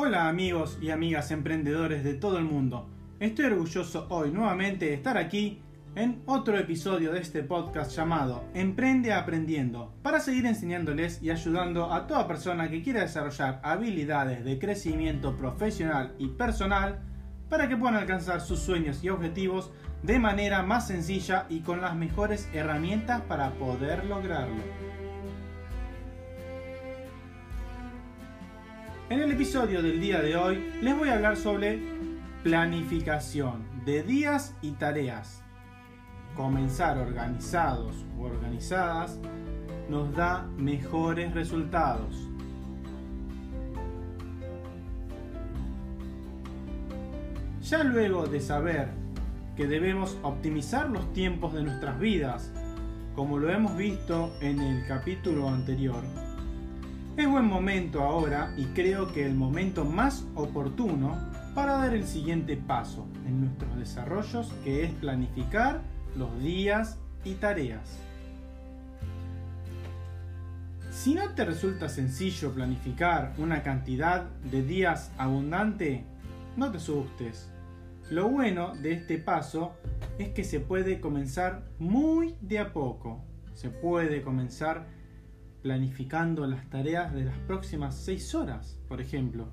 Hola amigos y amigas emprendedores de todo el mundo. Estoy orgulloso hoy nuevamente de estar aquí en otro episodio de este podcast llamado Emprende Aprendiendo, para seguir enseñándoles y ayudando a toda persona que quiera desarrollar habilidades de crecimiento profesional y personal para que puedan alcanzar sus sueños y objetivos de manera más sencilla y con las mejores herramientas para poder lograrlo. En el episodio del día de hoy les voy a hablar sobre planificación de días y tareas. Comenzar organizados o organizadas nos da mejores resultados. Ya luego de saber que debemos optimizar los tiempos de nuestras vidas, como lo hemos visto en el capítulo anterior, es buen momento ahora y creo que el momento más oportuno para dar el siguiente paso en nuestros desarrollos que es planificar los días y tareas. Si no te resulta sencillo planificar una cantidad de días abundante, no te asustes. Lo bueno de este paso es que se puede comenzar muy de a poco. Se puede comenzar planificando las tareas de las próximas 6 horas, por ejemplo.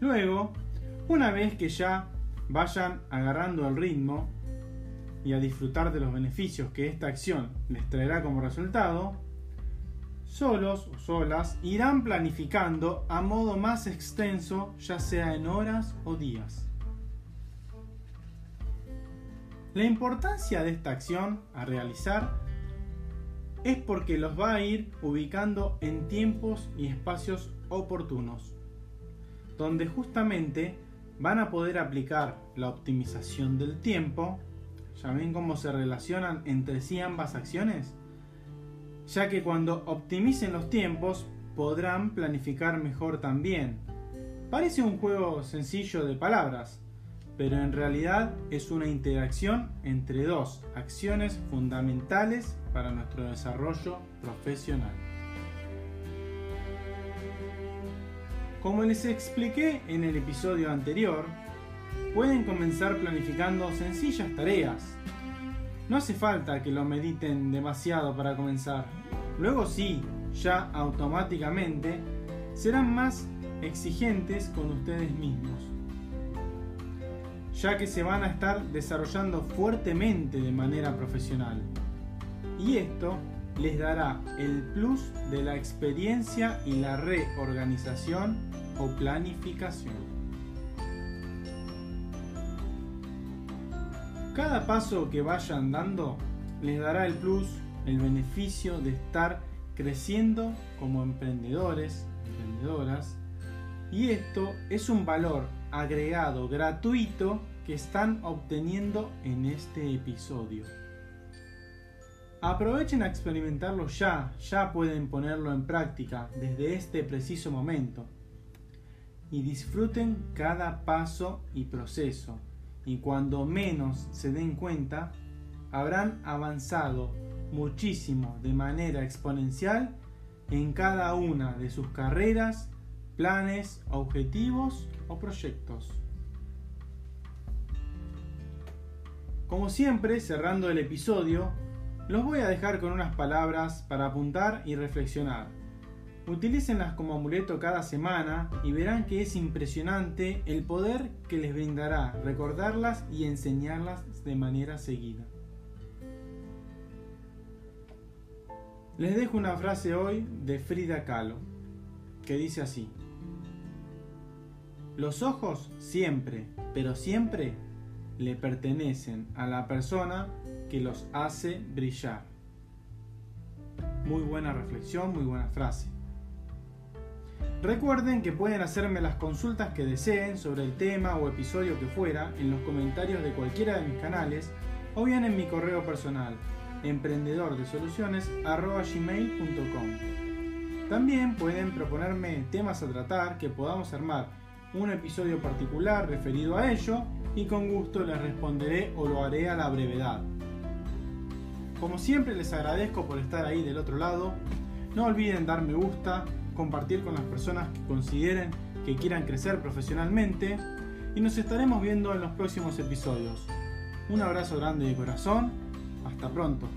Luego, una vez que ya vayan agarrando el ritmo y a disfrutar de los beneficios que esta acción les traerá como resultado, solos o solas irán planificando a modo más extenso, ya sea en horas o días. La importancia de esta acción a realizar es porque los va a ir ubicando en tiempos y espacios oportunos, donde justamente van a poder aplicar la optimización del tiempo. ¿Ya ven cómo se relacionan entre sí ambas acciones? Ya que cuando optimicen los tiempos podrán planificar mejor también. Parece un juego sencillo de palabras, pero en realidad es una interacción entre dos acciones fundamentales para nuestro desarrollo profesional. Como les expliqué en el episodio anterior, pueden comenzar planificando sencillas tareas. No hace falta que lo mediten demasiado para comenzar. Luego sí, ya automáticamente serán más exigentes con ustedes mismos ya que se van a estar desarrollando fuertemente de manera profesional. Y esto les dará el plus de la experiencia y la reorganización o planificación. Cada paso que vayan dando les dará el plus, el beneficio de estar creciendo como emprendedores, emprendedoras, y esto es un valor agregado gratuito que están obteniendo en este episodio. Aprovechen a experimentarlo ya, ya pueden ponerlo en práctica desde este preciso momento. Y disfruten cada paso y proceso. Y cuando menos se den cuenta, habrán avanzado muchísimo de manera exponencial en cada una de sus carreras planes, objetivos o proyectos. Como siempre, cerrando el episodio, los voy a dejar con unas palabras para apuntar y reflexionar. Utilícenlas como amuleto cada semana y verán que es impresionante el poder que les brindará recordarlas y enseñarlas de manera seguida. Les dejo una frase hoy de Frida Kahlo, que dice así. Los ojos siempre, pero siempre le pertenecen a la persona que los hace brillar. Muy buena reflexión, muy buena frase. Recuerden que pueden hacerme las consultas que deseen sobre el tema o episodio que fuera en los comentarios de cualquiera de mis canales o bien en mi correo personal emprendedordesoluciones.gmail.com También pueden proponerme temas a tratar que podamos armar un episodio particular referido a ello y con gusto les responderé o lo haré a la brevedad. Como siempre les agradezco por estar ahí del otro lado. No olviden dar me gusta, compartir con las personas que consideren que quieran crecer profesionalmente y nos estaremos viendo en los próximos episodios. Un abrazo grande de corazón, hasta pronto.